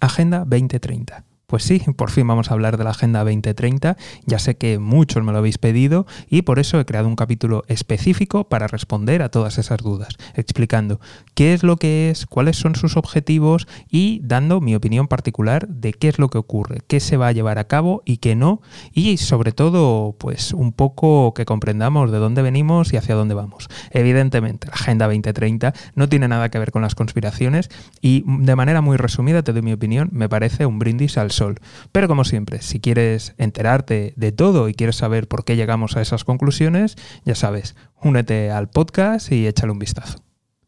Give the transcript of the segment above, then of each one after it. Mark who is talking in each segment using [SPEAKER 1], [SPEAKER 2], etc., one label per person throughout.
[SPEAKER 1] Agenda 2030. Pues sí, por fin vamos a hablar de la Agenda 2030. Ya sé que muchos me lo habéis pedido y por eso he creado un capítulo específico para responder a todas esas dudas, explicando qué es lo que es, cuáles son sus objetivos y dando mi opinión particular de qué es lo que ocurre, qué se va a llevar a cabo y qué no, y sobre todo, pues un poco que comprendamos de dónde venimos y hacia dónde vamos. Evidentemente, la Agenda 2030 no tiene nada que ver con las conspiraciones y de manera muy resumida te doy mi opinión, me parece un brindis al Pero como siempre, si quieres enterarte de todo y quieres saber por qué llegamos a esas conclusiones, ya sabes, únete al podcast y échale un vistazo.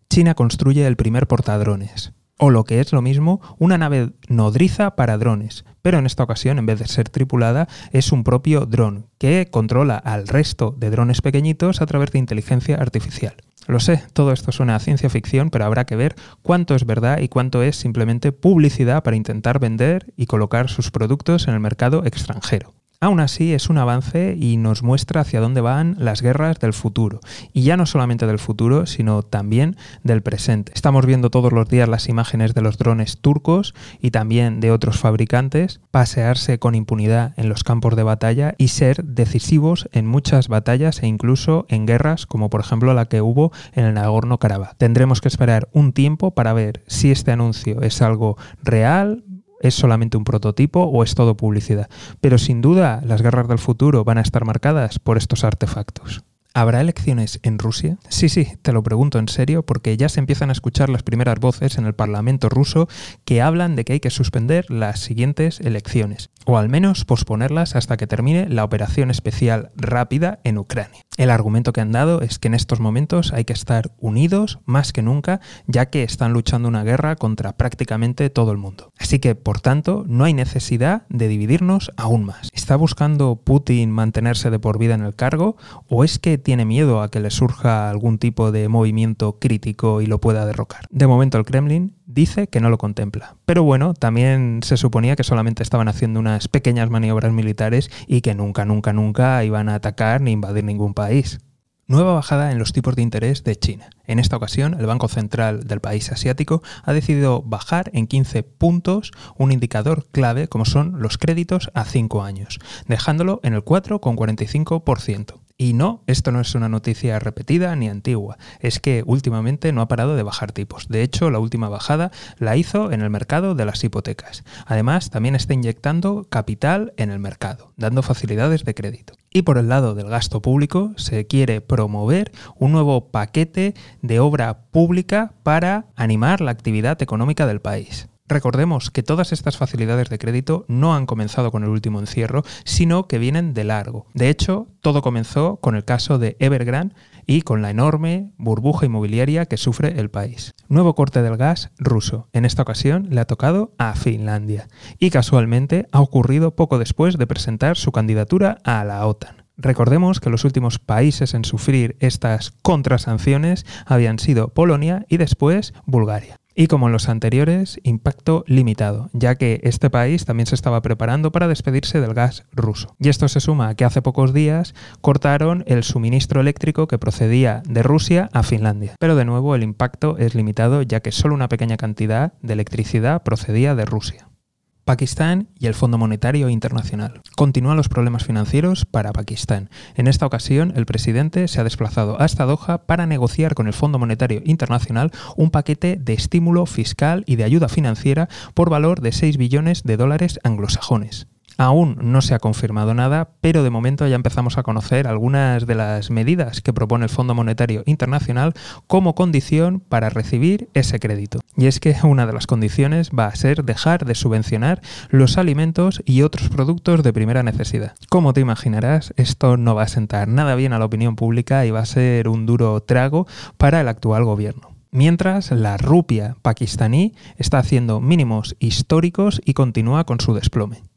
[SPEAKER 1] China construye el primer portadrones, o lo que es lo mismo, una nave nodriza para drones, pero en esta ocasión, en vez de ser tripulada, es un propio dron que controla al resto de drones pequeñitos a través de inteligencia artificial. Lo sé, todo esto suena a ciencia ficción, pero habrá que ver cuánto es verdad y cuánto es simplemente publicidad para intentar vender y colocar sus productos en el mercado extranjero. Aún así es un avance y nos muestra hacia dónde van las guerras del futuro. Y ya no solamente del futuro, sino también del presente. Estamos viendo todos los días las imágenes de los drones turcos y también de otros fabricantes pasearse con impunidad en los campos de batalla y ser decisivos en muchas batallas e incluso en guerras como por ejemplo la que hubo en el Nagorno-Karabaj. Tendremos que esperar un tiempo para ver si este anuncio es algo real, es solamente un prototipo o es todo publicidad. Pero sin duda las guerras del futuro van a estar marcadas por estos artefactos. ¿Habrá elecciones en Rusia? Sí, sí, te lo pregunto en serio porque ya se empiezan a escuchar las primeras voces en el Parlamento ruso que hablan de que hay que suspender las siguientes elecciones, o al menos posponerlas hasta que termine la operación especial rápida en Ucrania. El argumento que han dado es que en estos momentos hay que estar unidos más que nunca, ya que están luchando una guerra contra prácticamente todo el mundo. Así que, por tanto, no hay necesidad de dividirnos aún más. ¿Está buscando Putin mantenerse de por vida en el cargo o es que tiene miedo a que le surja algún tipo de movimiento crítico y lo pueda derrocar. De momento el Kremlin dice que no lo contempla. Pero bueno, también se suponía que solamente estaban haciendo pequeñas maniobras militares y que nunca, nunca, nunca iban a atacar ni invadir ningún país. Nueva bajada en los tipos de interés de China. En esta ocasión, el Banco Central del país asiático ha decidido bajar en 15 puntos un indicador clave como son los créditos a 5 años, dejándolo en el 4,45%. Y no, esto no es una noticia repetida ni antigua, es que últimamente no ha parado de bajar tipos. De hecho, la última bajada la hizo en el mercado de las hipotecas. Además, también está inyectando capital en el mercado, dando facilidades de crédito. Y por el lado del gasto público, se quiere promover un nuevo paquete de obra pública para animar la actividad económica del país. Recordemos que todas estas facilidades de crédito no han comenzado con el último encierro, sino que vienen de largo. De hecho, todo comenzó con el caso de Evergrande y con la enorme burbuja inmobiliaria que sufre el país. Nuevo corte del gas ruso. En esta ocasión le ha tocado a Finlandia. Y casualmente ha ocurrido poco después de presentar su candidatura a la OTAN. Recordemos que los últimos países en sufrir estas contrasanciones habían sido Polonia y después Bulgaria. Y como en los anteriores, impacto limitado, ya que este país también se estaba preparando para despedirse del gas ruso. Y esto se suma a que hace pocos días cortaron el suministro eléctrico que procedía de Rusia a Finlandia. Pero de nuevo el impacto es limitado, ya que solo una pequeña cantidad de electricidad procedía de Rusia. Pakistán y el Fondo Monetario Internacional. Continúan los problemas financieros para Pakistán. En esta ocasión, el presidente se ha desplazado hasta Doha para negociar con el Fondo Monetario Internacional un paquete de estímulo fiscal y de ayuda financiera por valor de 6 billones de dólares anglosajones. Aún no se ha confirmado nada, pero de momento ya empezamos a conocer algunas de las medidas que propone el Fondo Monetario Internacional como condición para recibir ese crédito. Y es que una de las condiciones va a ser dejar de subvencionar los alimentos y otros productos de primera necesidad. Como te imaginarás, esto no va a sentar nada bien a la opinión pública y va a ser un duro trago para el actual gobierno mientras la rupia pakistaní está haciendo mínimos históricos y continúa con su desplome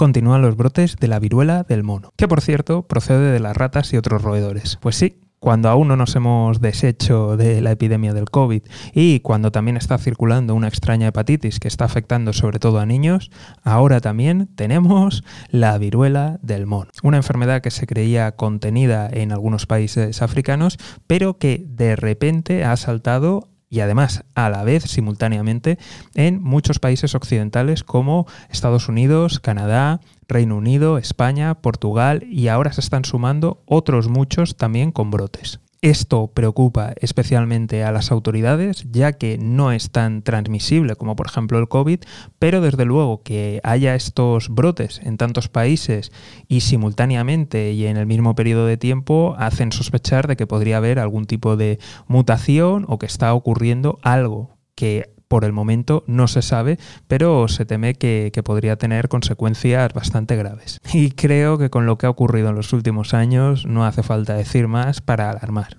[SPEAKER 1] continúan los brotes de la viruela del mono, que por cierto procede de las ratas y otros roedores. Pues sí, cuando aún no nos hemos deshecho de la epidemia del COVID y cuando también está circulando una extraña hepatitis que está afectando sobre todo a niños, ahora también tenemos la viruela del mono. Una enfermedad que se creía contenida en algunos países africanos, pero que de repente ha saltado y además a la vez simultáneamente en muchos países occidentales como Estados Unidos, Canadá, Reino Unido, España, Portugal y ahora se están sumando otros muchos también con brotes. Esto preocupa especialmente a las autoridades, ya que no es tan transmisible como por ejemplo el COVID, pero desde luego que haya estos brotes en tantos países y simultáneamente y en el mismo periodo de tiempo hacen sospechar de que podría haber algún tipo de mutación o que está ocurriendo algo que por el momento no se sabe, pero se teme que, que, podría tener consecuencias bastante graves. Y creo que con lo que ha ocurrido en los últimos años no hace falta decir más para alarmar.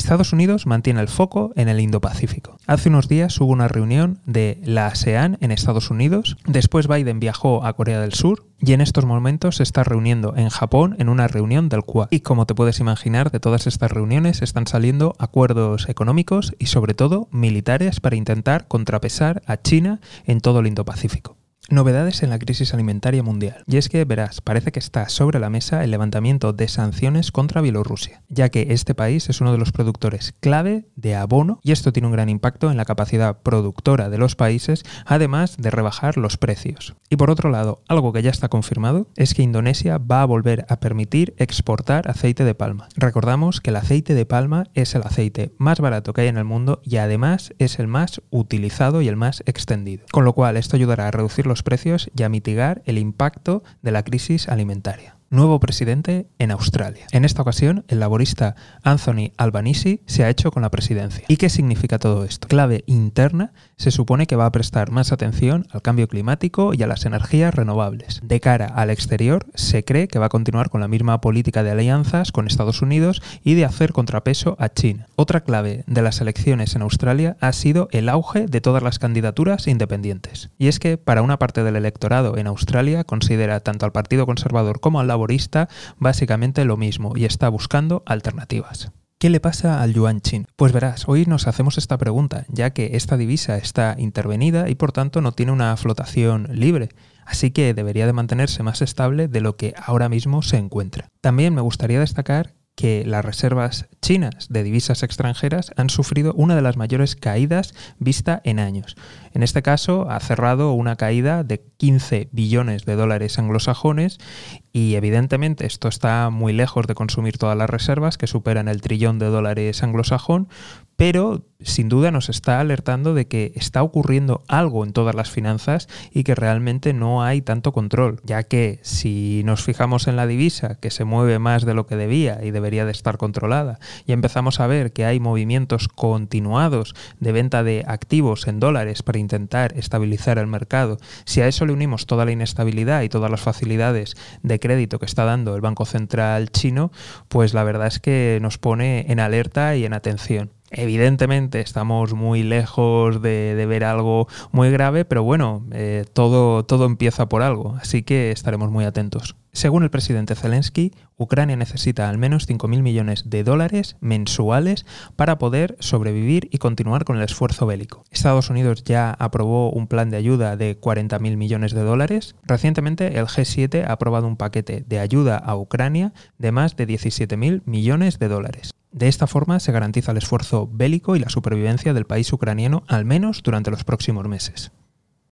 [SPEAKER 1] Estados Unidos mantiene el foco en el Indo-Pacífico. Hace unos días hubo una reunión de la ASEAN en Estados Unidos, después Biden viajó a Corea del Sur y en estos momentos se está reuniendo en Japón en una reunión del Quad. Y como te puedes imaginar, de todas estas reuniones están saliendo acuerdos económicos y sobre todo militares para intentar contrapesar a China en todo el Indo-Pacífico. Novedades en la crisis alimentaria mundial. Y es que, verás, parece que está sobre la mesa el levantamiento de sanciones contra Bielorrusia, ya que este país es uno de los productores clave de abono y esto tiene un gran impacto en la capacidad productora de los países, además de rebajar los precios. Y por otro lado, algo que ya está confirmado es que Indonesia va a volver a permitir exportar aceite de palma. Recordamos que el aceite de palma es el aceite más barato que hay en el mundo y además es el más utilizado y el más extendido. Con lo cual, esto ayudará a reducir los precios y a mitigar el impacto de la crisis alimentaria nuevo presidente en Australia. En esta ocasión, el laborista Anthony Albanese se ha hecho con la presidencia. ¿Y qué significa todo esto? Clave interna, se supone que va a prestar más atención al cambio climático y a las energías renovables. De cara al exterior, se cree que va a continuar con la misma política de alianzas con Estados Unidos y de hacer contrapeso a China. Otra clave de las elecciones en Australia ha sido el auge de todas las candidaturas independientes. Y es que para una parte del electorado en Australia considera tanto al Partido Conservador como al básicamente lo mismo y está buscando alternativas. ¿Qué le pasa al yuan chin? Pues verás, hoy nos hacemos esta pregunta, ya que esta divisa está intervenida y por tanto no tiene una flotación libre, así que debería de mantenerse más estable de lo que ahora mismo se encuentra. También me gustaría destacar que las reservas chinas de divisas extranjeras han sufrido una de las mayores caídas vista en años. En este caso ha cerrado una caída de 15 billones de dólares anglosajones y evidentemente esto está muy lejos de consumir todas las reservas que superan el trillón de dólares anglosajón, pero sin duda nos está alertando de que está ocurriendo algo en todas las finanzas y que realmente no hay tanto control, ya que si nos fijamos en la divisa, que se mueve más de lo que debía y debería de estar controlada, y empezamos a ver que hay movimientos continuados de venta de activos en dólares para intentar estabilizar el mercado, si a eso le unimos toda la inestabilidad y todas las facilidades de crédito que está dando el Banco Central chino, pues la verdad es que nos pone en alerta y en atención. Evidentemente estamos muy lejos de, ver algo muy grave, pero bueno, eh, todo, todo empieza por algo, así que estaremos muy atentos. Según el presidente Zelensky, Ucrania necesita al menos 5.000 millones de dólares mensuales para poder sobrevivir y continuar con el esfuerzo bélico. Estados Unidos ya aprobó un plan de ayuda de 40.000 millones de dólares. Recientemente el G7 ha aprobado un paquete de ayuda a Ucrania de más de 17.000 millones de dólares. De esta forma se garantiza el esfuerzo bélico y la supervivencia del país ucraniano al menos durante los próximos meses.